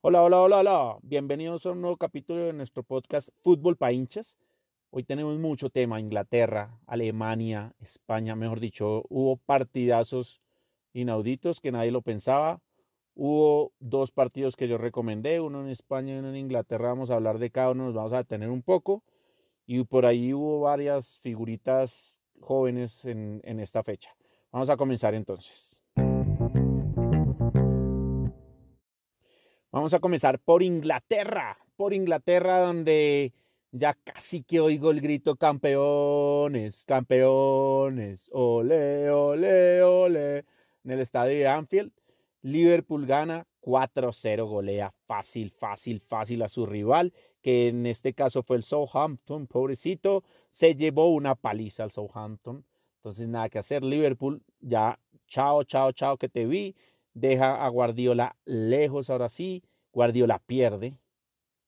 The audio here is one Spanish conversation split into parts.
Hola, hola, hola, hola. Bienvenidos a un nuevo capítulo de nuestro podcast Fútbol para hinchas. Hoy tenemos mucho tema, Inglaterra, Alemania, España, mejor dicho, hubo partidazos inauditos que nadie lo pensaba. Hubo dos partidos que yo recomendé, uno en España y uno en Inglaterra. Vamos a hablar de cada uno, nos vamos a detener un poco. Y por ahí hubo varias figuritas jóvenes en, en esta fecha. Vamos a comenzar entonces. Vamos a comenzar por Inglaterra, por Inglaterra donde ya casi que oigo el grito campeones, campeones, ole, ole, ole, en el estadio de Anfield. Liverpool gana 4-0, golea fácil, fácil, fácil a su rival, que en este caso fue el Southampton, pobrecito, se llevó una paliza al Southampton. Entonces nada que hacer, Liverpool ya, chao, chao, chao, que te vi, deja a Guardiola lejos ahora sí, Guardiola pierde,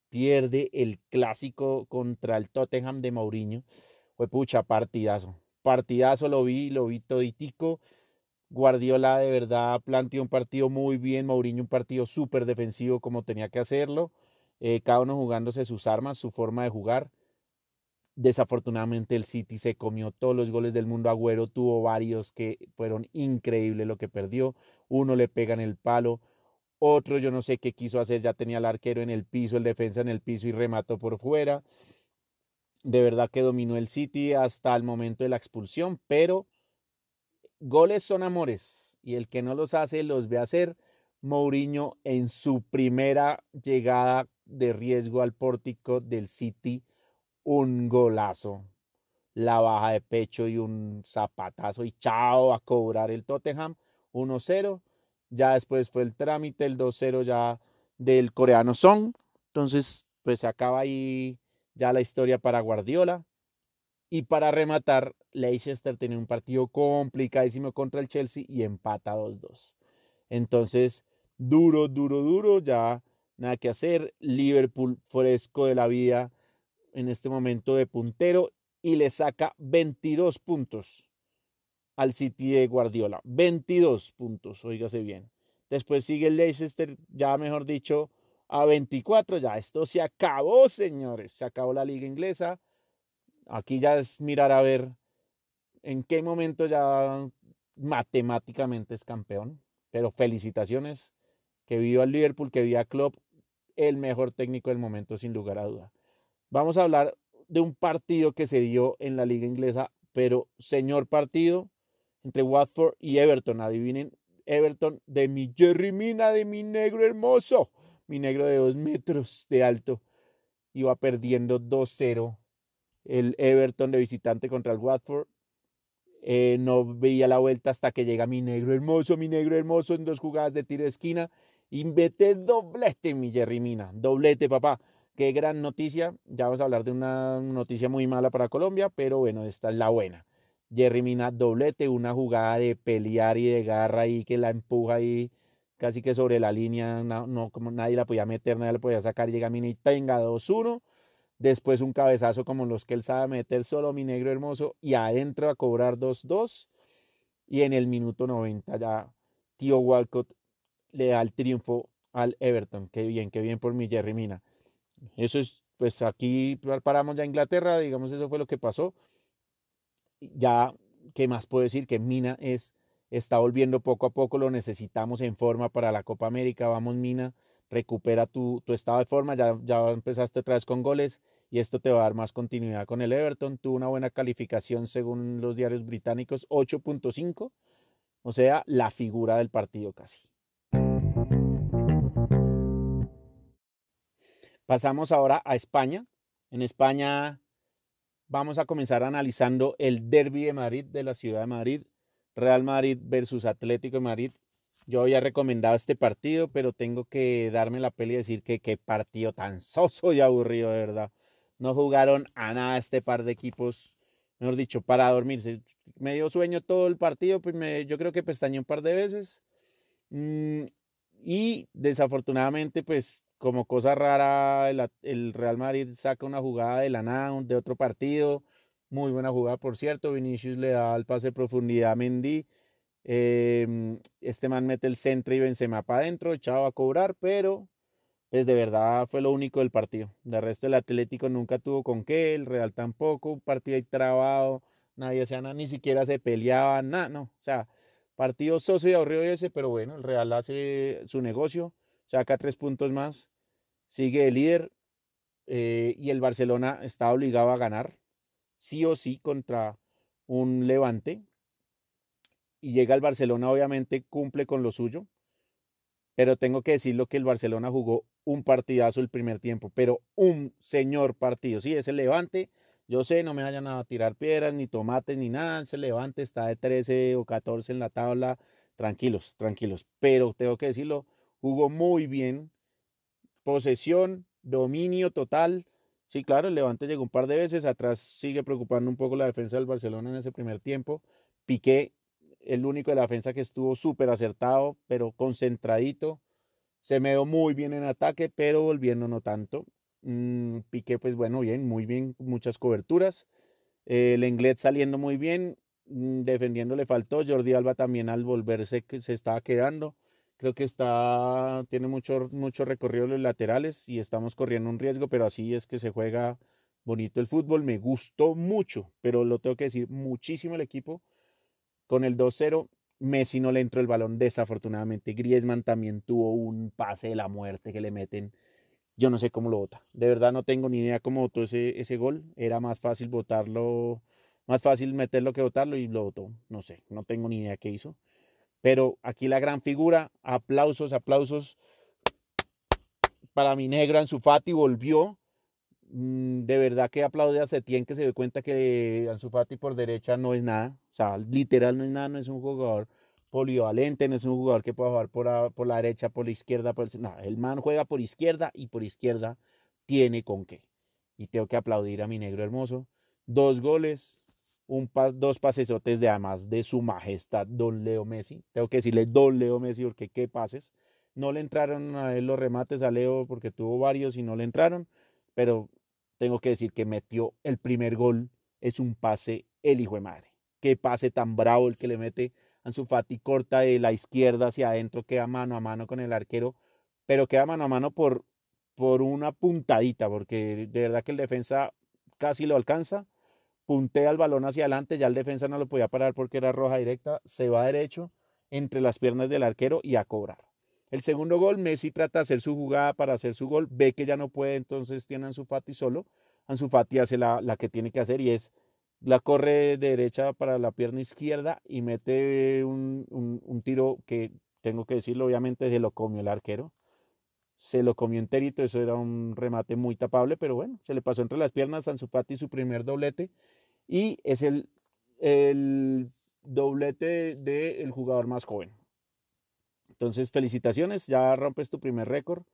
pierde el clásico contra el Tottenham de Mourinho, fue pucha, partidazo, partidazo lo vi, lo vi toditico, Guardiola de verdad planteó un partido muy bien, Mourinho un partido súper defensivo como tenía que hacerlo, eh, cada uno jugándose sus armas, su forma de jugar, Desafortunadamente el City se comió todos los goles del mundo. Agüero tuvo varios que fueron increíbles lo que perdió. Uno le pega en el palo, otro yo no sé qué quiso hacer, ya tenía el arquero en el piso, el defensa en el piso y remató por fuera. De verdad que dominó el City hasta el momento de la expulsión, pero goles son amores y el que no los hace los ve hacer. Mourinho en su primera llegada de riesgo al pórtico del City un golazo, la baja de pecho y un zapatazo y chao a cobrar el Tottenham 1-0. Ya después fue el trámite, el 2-0 ya del coreano Song. Entonces, pues se acaba ahí ya la historia para Guardiola. Y para rematar, Leicester tiene un partido complicadísimo contra el Chelsea y empata 2-2. Entonces, duro, duro, duro, ya nada que hacer. Liverpool fresco de la vida en este momento de puntero y le saca 22 puntos al City de Guardiola. 22 puntos, oígase bien. Después sigue el Leicester, ya mejor dicho, a 24. Ya esto se acabó, señores. Se acabó la liga inglesa. Aquí ya es mirar a ver en qué momento ya matemáticamente es campeón. Pero felicitaciones. Que viva el Liverpool, que viva Klopp, el mejor técnico del momento, sin lugar a duda. Vamos a hablar de un partido que se dio en la liga inglesa, pero señor partido entre Watford y Everton. Adivinen, Everton de mi Jerry Mina, de mi negro hermoso, mi negro de dos metros de alto, iba perdiendo 2-0 el Everton de visitante contra el Watford. Eh, no veía la vuelta hasta que llega mi negro hermoso, mi negro hermoso en dos jugadas de tiro de esquina y mete doblete, mi Jerry Mina, doblete, papá. Qué gran noticia. Ya vamos a hablar de una noticia muy mala para Colombia, pero bueno, esta es la buena. Jerry Mina doblete, una jugada de pelear y de garra ahí que la empuja ahí casi que sobre la línea, no, como nadie la podía meter, nadie la podía sacar, llega Mina y tenga 2-1. Después un cabezazo como los que él sabe meter solo mi negro hermoso y adentro a cobrar 2-2. Y en el minuto 90 ya Tío Walcott le da el triunfo al Everton. Qué bien, qué bien por mi Jerry Mina. Eso es, pues aquí paramos ya Inglaterra, digamos, eso fue lo que pasó. Ya, ¿qué más puedo decir? Que Mina es, está volviendo poco a poco, lo necesitamos en forma para la Copa América. Vamos, Mina, recupera tu, tu estado de forma, ya, ya empezaste otra vez con goles y esto te va a dar más continuidad con el Everton. Tuvo una buena calificación según los diarios británicos, 8.5, o sea, la figura del partido casi. Pasamos ahora a España. En España vamos a comenzar analizando el derby de Madrid, de la ciudad de Madrid, Real Madrid versus Atlético de Madrid. Yo había recomendado este partido, pero tengo que darme la peli y decir que qué partido tan soso y aburrido, de verdad. No jugaron a nada este par de equipos, mejor dicho, para dormirse. Me dio sueño todo el partido, pues me, yo creo que pestañé un par de veces. Mm, y desafortunadamente, pues como cosa rara, el, Real Madrid saca una jugada de la nada, de otro partido, Muy buena jugada, por cierto. Vinicius le da el pase de profundidad a Mendy. Em, este man mete el centro y Benzema para adentro, echado a cobrar, pero pues de verdad fue lo único del partido. De resto el Atlético nunca tuvo con qué, el Real tampoco, un partido ahí trabado, nadie se nada, ni siquiera se peleaba, nada, no. O sea, partido soso y aburrido ese, pero bueno, el Real hace su negocio, saca tres puntos más, sigue el líder eh, y el Barcelona está obligado a ganar, sí o sí, contra un Levante. Y llega el Barcelona, obviamente cumple con lo suyo, pero tengo que decirlo que el Barcelona jugó un partidazo el primer tiempo, pero un señor partido. Sí, ese Levante, yo sé, no me vayan a tirar piedras, ni tomates, ni nada. Ese Levante está de 13 o 14 en la tabla. Tranquilos, tranquilos. Pero tengo que decirlo, jugó muy bien. Posesión, dominio total. Sí, claro, el Levante llegó un par de veces. Atrás sigue preocupando un poco la defensa del Barcelona en ese primer tiempo. Piqué, el único de la defensa que estuvo súper acertado, pero concentradito se me dio muy bien en ataque, pero volviendo no tanto. Mm, Piqué, pues bueno, bien, muy bien, muchas coberturas. el Englet saliendo muy bien, mm, defendiendo le faltó. Jordi Alba también al volverse que se estaba quedando. Creo que está, tiene mucho, mucho recorrido los laterales y estamos corriendo un riesgo, pero así es que se juega bonito el fútbol. Me gustó mucho, pero lo tengo que decir, muchísimo el equipo. Con el 2-0 Messi no le entró el balón, desafortunadamente. Griezmann también tuvo un pase de la muerte que le meten. Yo no sé cómo lo vota. De verdad no tengo ni idea cómo votó ese, ese gol. Era más fácil votarlo, más fácil meterlo que votarlo y lo votó. No sé, no tengo ni idea qué hizo. Pero aquí la gran figura, aplausos, aplausos para mi negra Ansu Fati volvió. Mm, de verdad que aplaude a Setien que se dio cuenta que Ansu Fati por derecha no es nada. O sea, literal no es nada, no es un jugador polivalente, no es un jugador que pueda jugar por, por la derecha, por la izquierda, por el... No, el man juega por izquierda y por izquierda tiene con qué. Y tengo que aplaudir a mi negro hermoso. Dos goles, un dos pasesotes de además de su majestad Don Leo Messi. Tengo que decirle Don Leo Messi porque qué pases. No le entraron a él los remates a Leo porque tuvo varios y no le entraron, pero tengo que decir que metió el primer gol. Es un pase el hijo de madre qué pase tan bravo el que le mete Ansu Fati, corta de la izquierda hacia adentro, queda mano a mano con el arquero, pero queda mano a mano por, por una puntadita, porque de verdad que el defensa casi lo alcanza, puntea el balón hacia adelante, ya el defensa no lo podía parar porque era roja directa, se va derecho entre las piernas del arquero y a cobrar. El segundo gol, Messi trata de hacer su jugada para hacer su gol, ve que ya no puede, entonces tiene a Ansu Fati solo. Ansu Fati hace la, la que tiene que hacer y es la corre de derecha para la pierna izquierda y mete un, un, tiro que tengo que decirlo, obviamente se lo comió el arquero. Se lo comió enterito, eso era un remate muy tapable, pero bueno, se le pasó entre las piernas a Ansu su primer doblete y es el, el doblete del jugador más joven. Entonces, felicitaciones, ya rompes tu primer récord.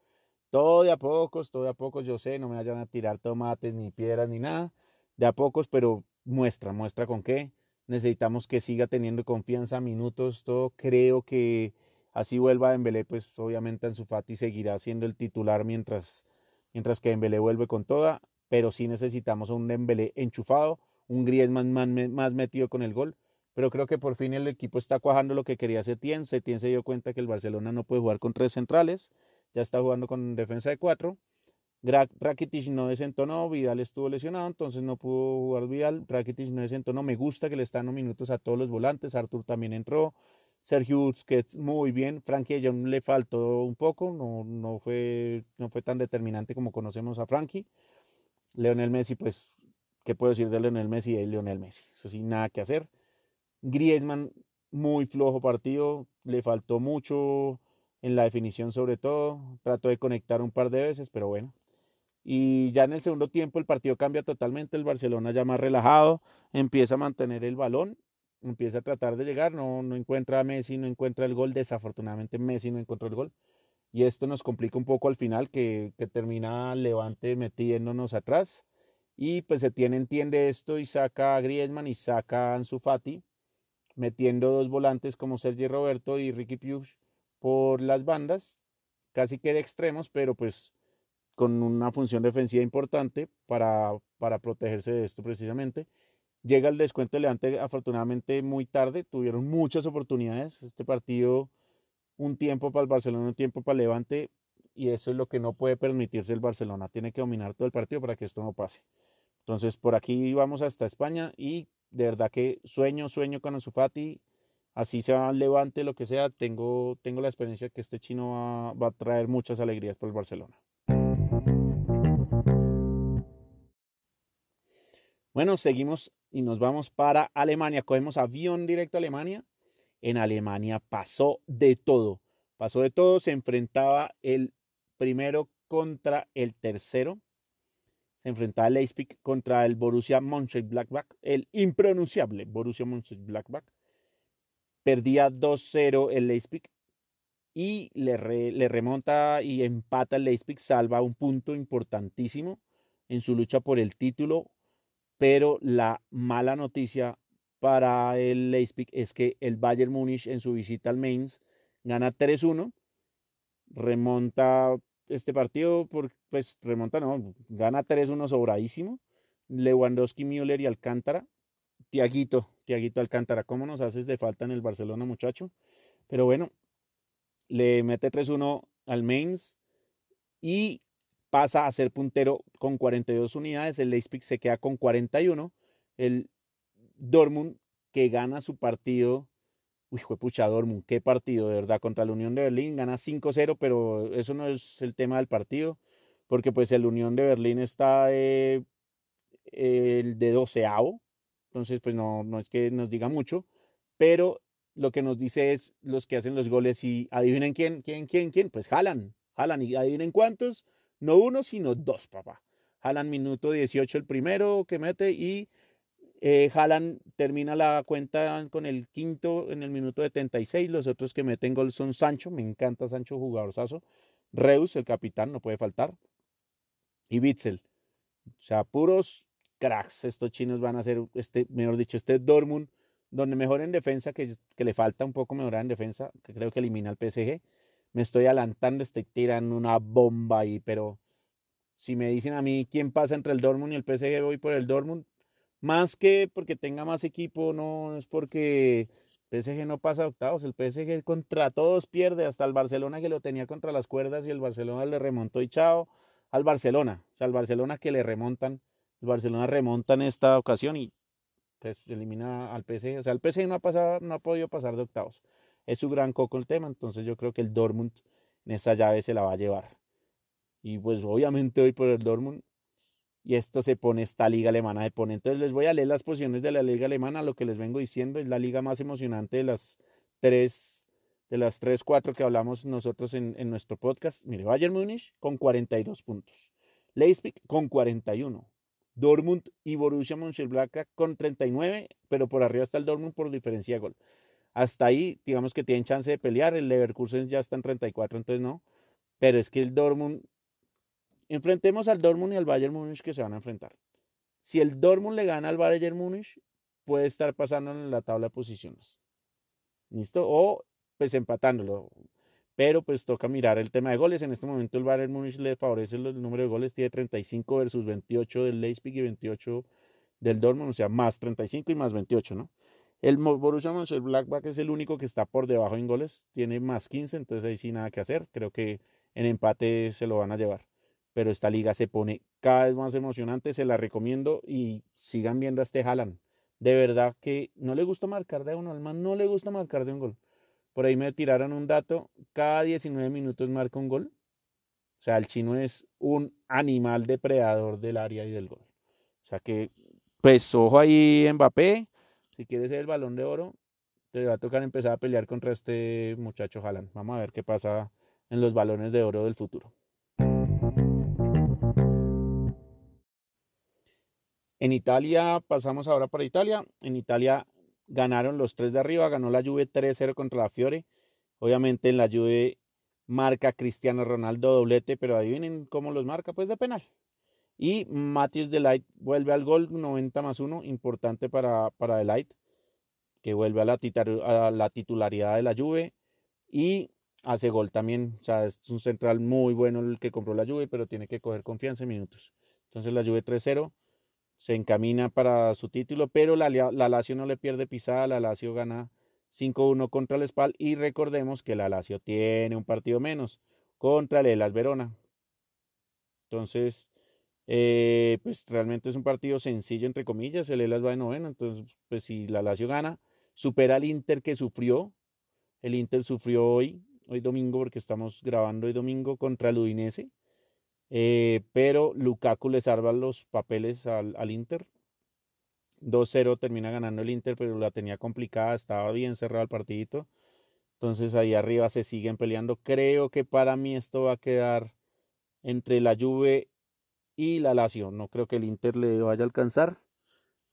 Todo de a pocos, todo de a pocos, yo sé, no me vayan a tirar tomates, ni piedras, ni nada. De a pocos, pero muestra, muestra con qué. Necesitamos que siga teniendo confianza, minutos, todo. Creo que así vuelva Dembélé, pues obviamente Ansu Fati seguirá siendo el titular mientras, mientras que Dembélé vuelve con toda, pero sí necesitamos un Dembélé enchufado, un Griezmann más, más metido con el gol, pero creo que por fin el equipo está cuajando lo que quería Setien, Setien se dio cuenta que el Barcelona no puede jugar con tres centrales, ya está jugando con defensa de cuatro, Rakitic no desentonó, Vidal estuvo lesionado, entonces no pudo jugar Vidal. Rakitic no desentonó, me gusta que le están dando minutos a todos los volantes. Artur también entró. Sergio Busquets muy bien. Frankie John le faltó un poco, no, no, fue, no fue tan determinante como conocemos a Frankie. Leonel Messi, pues, ¿qué puedo decir de Leonel Messi? Es Leonel Messi, eso sí, nada que hacer. Griezmann, muy flojo partido, le faltó mucho en la definición sobre todo. Trató de conectar un par de veces, pero bueno, y ya en el segundo tiempo el partido cambia totalmente, el Barcelona ya más relajado, empieza a mantener el balón, empieza a tratar de llegar, no, no encuentra a Messi, no encuentra el gol, desafortunadamente Messi no encontró el gol. Y esto nos complica un poco al final, que, que termina Levante metiéndonos atrás. Y pues se tiene, entiende esto y saca a Griezmann y saca a Ansu Fati, metiendo dos volantes como Sergio Roberto y Ricky Puig por las bandas, casi que de extremos, pero pues con una función defensiva importante para, para protegerse de esto precisamente. Llega el descuento de Levante afortunadamente muy tarde, tuvieron muchas oportunidades. Este partido, un tiempo para el Barcelona, un tiempo para el Levante, y eso es lo que no puede permitirse el Barcelona. Tiene que dominar todo el partido para que esto no pase. Entonces, por aquí vamos hasta España y de verdad que sueño, sueño con Ansu Así sea Levante, lo que sea, tengo, tengo la experiencia que este chino va, va a traer muchas alegrías para el Barcelona. Bueno, seguimos y nos vamos para Alemania. Cogemos avión directo a Alemania. En Alemania pasó de todo. Pasó de todo. Se enfrentaba el primero contra el tercero. Se enfrentaba el Leipzig contra el Borussia Mönchengladbach, el impronunciable Borussia Mönchengladbach. Perdía 2-0 el Leipzig y le, le, remonta y empata el Leipzig, salva un punto importantísimo en su lucha por el título pero la mala noticia para el Leipzig es que el Bayern Múnich en su visita al Mainz gana 3-1, remonta este partido, pues remonta, no, gana 3-1 sobradísimo. Lewandowski, Müller y Alcántara. Tiaguito, Tiaguito Alcántara, ¿cómo nos haces de falta en el Barcelona, muchacho? Pero bueno, le mete 3-1 al Mainz y pasa a ser puntero con 42 unidades, el Leipzig se queda con 41, el Dortmund que gana su partido, uy, pucha Dortmund, qué partido, de verdad, contra la Unión de Berlín, gana 5-0, pero eso no es el tema del partido, porque pues el Unión de Berlín está el de doceavo, entonces pues no, no es que nos diga mucho, pero lo que nos dice es los que hacen los goles y adivinen quién, quién, quién, quién, pues jalan, jalan y adivinen cuántos, no uno, sino dos, papá. Jalan minuto 18 el primero que mete y eh, Jalan termina la cuenta con el quinto en el minuto 76. Los otros que meten gol son Sancho, me encanta Sancho, jugadorzazo. Reus, el capitán, no puede faltar. Y Bitzel. O sea, puros cracks. Estos chinos van a ser, este, mejor dicho, este Dortmund, donde mejor en defensa, que, que le falta un poco mejorar en defensa, que creo que elimina al PSG me estoy adelantando, estoy tirando una bomba ahí, pero si me dicen a mí quién pasa entre el Dortmund y el PSG, voy por el Dortmund. Más que porque tenga más equipo, no es porque PSG no pasa a octavos, el PSG contra todos pierde, hasta el Barcelona que lo tenía contra las cuerdas y el Barcelona le remontó y chao al Barcelona, o sea, al Barcelona que le remontan, el Barcelona remonta en esta ocasión y pues elimina al PSG, o sea, el PSG no ha pasado, no ha podido pasar de octavos es su gran coco el tema, entonces yo creo que el Dortmund en esa llave se la va a llevar. Y pues obviamente voy por el Dortmund y esto se pone, esta liga alemana de pone. Entonces les voy a leer las posiciones de la liga alemana, lo que les vengo diciendo, es la liga más emocionante de las tres, de las tres, cuatro que hablamos nosotros en, en nuestro podcast. Mire, Bayern Múnich con 42 puntos, Leipzig con 41, Dortmund y Borussia Mönchengladbach con 39, pero por arriba está el Dortmund por diferencia de gol hasta ahí, digamos que tienen chance de pelear. El Leverkusen ya está en 34, entonces no. Pero es que el Dortmund, enfrentemos al Dortmund y al Bayern Múnich que se van a enfrentar. Si el Dortmund le gana al Bayern Múnich, puede estar pasando en la tabla de posiciones. ¿Listo? O pues empatándolo. Pero pues toca mirar el tema de goles. En este momento el Bayern Múnich le favorece el número de goles. Tiene 35 versus 28 del Leipzig y 28 del Dortmund. O sea, más 35 y más 28, ¿no? El Borussia Mönchengladbach es el único que está por debajo en goles, tiene más 15, entonces ahí sí nada que hacer. Creo que en empate se lo van a llevar. Pero esta liga se pone cada vez más emocionante, se la recomiendo y sigan viendo a este Haaland. De verdad que no le gusta marcar de uno, al man no le gusta marcar de un gol. Por ahí me tiraron un dato, cada 19 minutos marca un gol. O sea, el chino es un animal depredador del área y del gol. O sea que, pues ojo ahí Mbappé, si quieres ser el balón de oro, te va a tocar empezar a pelear contra este muchacho Haaland. Vamos a ver qué pasa en los balones de oro del futuro. En Italia, pasamos ahora para Italia. En Italia ganaron los tres de arriba, ganó la Juve 3-0 contra la Fiore. Obviamente en la Juve marca Cristiano Ronaldo doblete, pero adivinen cómo los marca, pues de penal. Y Matías Delight vuelve al gol 90 más 1, importante para, para Delight, que vuelve a la, a la titularidad de la Juve y hace gol también. O sea, es un central muy bueno el que compró la Juve, pero tiene que coger confianza en minutos. Entonces la Juve 3-0 se encamina para su título, pero la, la Lazio no le pierde pisada, la Lazio gana 5-1 contra el Spal y recordemos que la Lazio tiene un partido menos contra el Elas Verona. Entonces, eh, pues realmente es un partido sencillo, entre comillas, el Elas va de noveno, entonces, pues si la Lazio gana, supera al Inter que sufrió, el Inter sufrió hoy, hoy domingo, porque estamos grabando hoy domingo contra el Udinese, eh, pero Lukaku le salva los papeles al, al Inter, 2-0 termina ganando el Inter, pero la tenía complicada, estaba bien cerrado el partidito. Entonces ahí arriba se siguen peleando. Creo que para mí esto va a quedar entre la Juve y la Lazio. No creo que el Inter le vaya a alcanzar,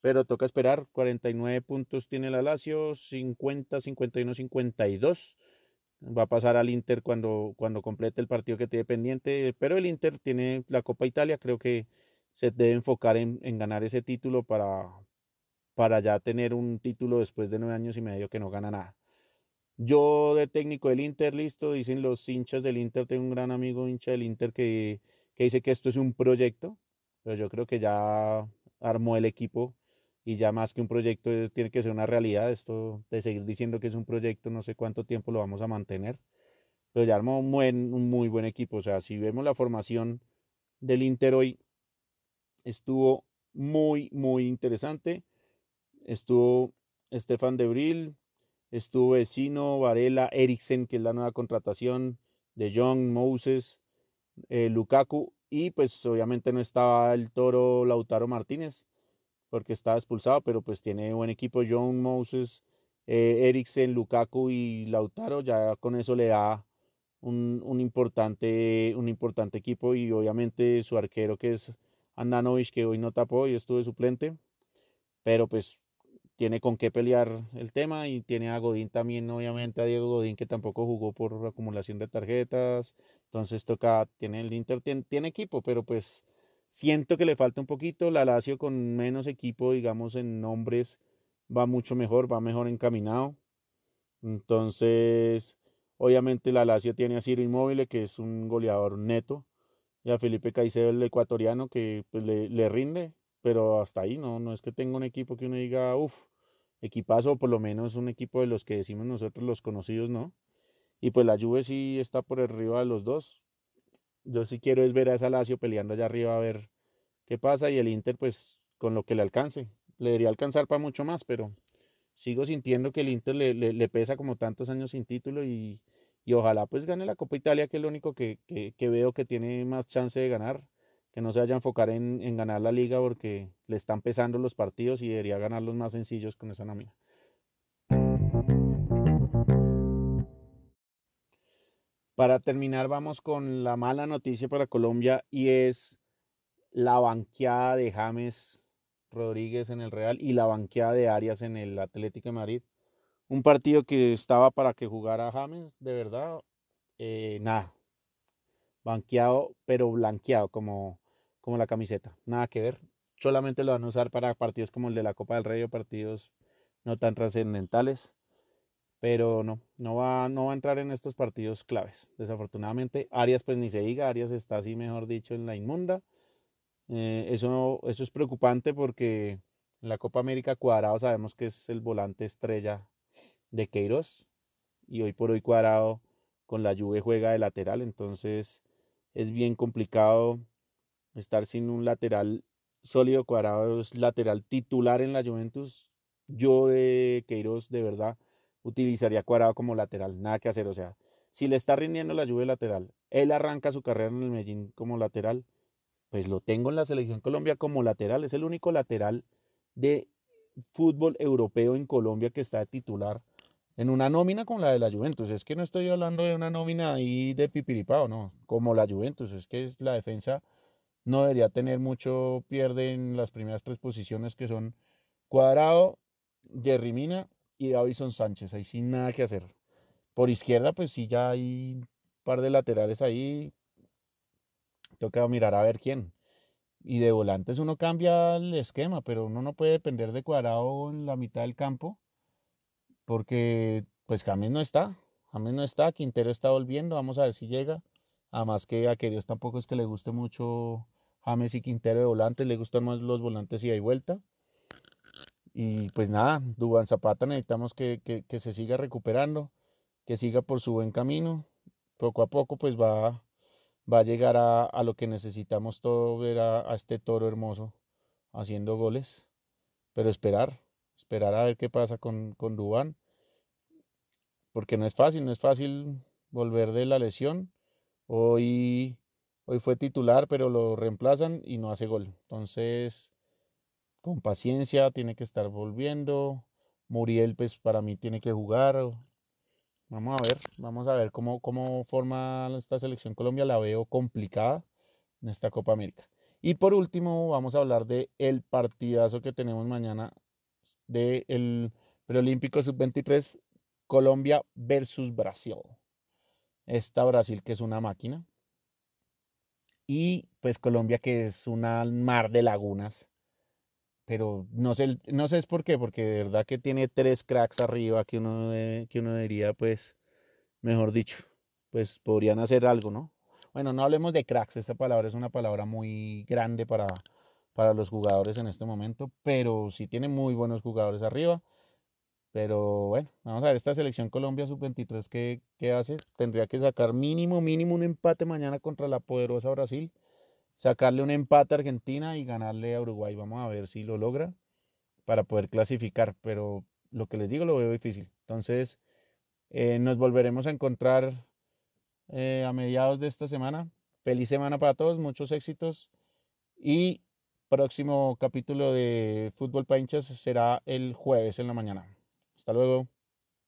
pero toca esperar. 49 puntos tiene la Lazio, 50, 51, 52. Va a pasar al Inter cuando, cuando complete el partido que tiene pendiente, pero el Inter tiene la Copa Italia, creo que se debe enfocar en, ganar ese título para, para ya tener un título después de nueve años y medio que no gana nada. Yo de técnico del Inter, listo, dicen los hinchas del Inter, tengo un gran amigo hincha del Inter que, que dice que esto es un proyecto, pero yo creo que ya armó el equipo y ya más que un proyecto tiene que ser una realidad. Esto de seguir diciendo que es un proyecto, no sé cuánto tiempo lo vamos a mantener, pero ya armó un muy buen equipo. O sea, si vemos la formación del Inter hoy, estuvo muy, muy interesante. Estuvo Estefan Debril, estuvo Vecino, Varela, Eriksen, que es la nueva contratación, de John, Moses, eh, Lukaku, y pues obviamente no estaba el toro Lautaro Martínez, porque estaba expulsado, pero pues tiene buen equipo, John, Moses, eh, Eriksen, Lukaku y Lautaro, ya con eso le da un, un, importante, un importante equipo y obviamente su arquero que es Andanovic, que hoy no tapó y estuvo suplente, pero pues tiene con qué pelear el tema y tiene a Godín también, obviamente a Diego Godín que tampoco jugó por acumulación de tarjetas, entonces toca, tiene el Inter, tiene, equipo, pero pues siento que le falta un poquito, la Lazio con menos equipo, digamos en nombres, va mucho mejor, va mejor encaminado, entonces obviamente la Lazio tiene a Ciro Inmóvil que es un goleador neto, y a Felipe Caicedo el ecuatoriano que pues, le, le rinde, pero hasta ahí no, no es que tenga un equipo que uno diga, uff, equipazo, o por lo menos un equipo de los que decimos nosotros los conocidos, ¿no? Y pues la Juve sí está por arriba de los dos. Yo sí quiero es ver a esa Lazio peleando allá arriba a ver qué pasa y el Inter pues con lo que le alcance. Le debería alcanzar para mucho más, pero sigo sintiendo que el Inter le, le, pesa como tantos años sin título y, y, ojalá pues gane la Copa Italia, que es lo único que, que veo que tiene más chance de ganar que no se vaya a enfocar en, ganar la liga porque le están pesando los partidos y debería ganar los más sencillos con esa nómina. Para terminar vamos con la mala noticia para Colombia y es la banqueada de James Rodríguez en el Real y la banqueada de Arias en el Atlético de Madrid. Un partido que estaba para que jugara James, de verdad, eh, nada, banqueado, pero blanqueado, como, como la camiseta. Nada que ver. Solamente lo van a usar para partidos como el de la Copa del Rey o partidos no tan trascendentales. Pero no, no va, no va a entrar en estos partidos claves. Desafortunadamente, Arias, pues ni se diga, Arias está así, mejor dicho, en la inmunda. Eh, eso, eso es preocupante porque en la Copa América Cuadrado sabemos que es el volante estrella de Queiroz. Y hoy por hoy Cuadrado con la Juve juega de lateral, entonces es bien complicado estar sin un lateral sólido. Cuadrado es lateral titular en la Juventus. Yo de Queiroz, de verdad, utilizaría Cuadrado como lateral. Nada que hacer. O sea, si le está rindiendo la Juve lateral, él arranca su carrera en el Medellín como lateral, pues lo tengo en la selección Colombia como lateral. Es el único lateral de fútbol europeo en Colombia que está de titular en una nómina como la de la Juventus. Es que no estoy hablando de una nómina ahí de pipiripao, no, como la Juventus. Es que la defensa no debería tener mucho pierde en las primeras tres posiciones que son Cuadrado, Jerry Mina y Davison Sánchez. Ahí sin nada que hacer. Por izquierda, pues sí, ya hay un par de laterales ahí. Toca mirar a ver quién. Y de volantes uno cambia el esquema, pero uno no puede depender de Cuadrado en la mitad del campo porque pues James no está, James no está, Quintero está volviendo, vamos a ver si llega, además que a Dios tampoco es que le guste mucho James y Quintero de volantes, le gustan más los volantes y hay vuelta. Y pues nada, Dubán Zapata necesitamos que, se siga recuperando, que siga por su buen camino. Poco a poco pues va, va a llegar a, lo que necesitamos todo, ver a, este toro hermoso haciendo goles. Pero esperar, esperar a ver qué pasa con, con Dubán. Porque no es fácil, no es fácil volver de la lesión. Hoy, hoy fue titular, pero lo reemplazan y no hace gol. Entonces con paciencia, tiene que estar volviendo. Muriel, pues para mí tiene que jugar. Vamos a ver, vamos a ver cómo, cómo forma esta selección Colombia. La veo complicada en esta Copa América. Y por último, vamos a hablar de el partidazo que tenemos mañana del el preolímpico sub-23 Colombia versus Brasil. Esta Brasil que es una máquina. Y pues Colombia que es una mar de lagunas pero no sé, no sé es por qué, porque de verdad que tiene tres cracks arriba que uno, que uno diría, pues, mejor dicho, pues podrían hacer algo, ¿no? Bueno, no hablemos de cracks, esta palabra es una palabra muy grande para, para los jugadores en este momento, pero sí tiene muy buenos jugadores arriba. Pero bueno, vamos a ver esta selección Colombia sub-23 ¿qué, qué hace. Tendría que sacar mínimo, mínimo un empate mañana contra la poderosa Brasil sacarle un empate a Argentina y ganarle a Uruguay. Vamos a ver si lo logra para poder clasificar, pero lo que les digo lo veo difícil. Entonces, eh, nos volveremos a encontrar eh, a mediados de esta semana. Feliz semana para todos, muchos éxitos y próximo capítulo de Fútbol Pinchas será el jueves en la mañana. Hasta luego.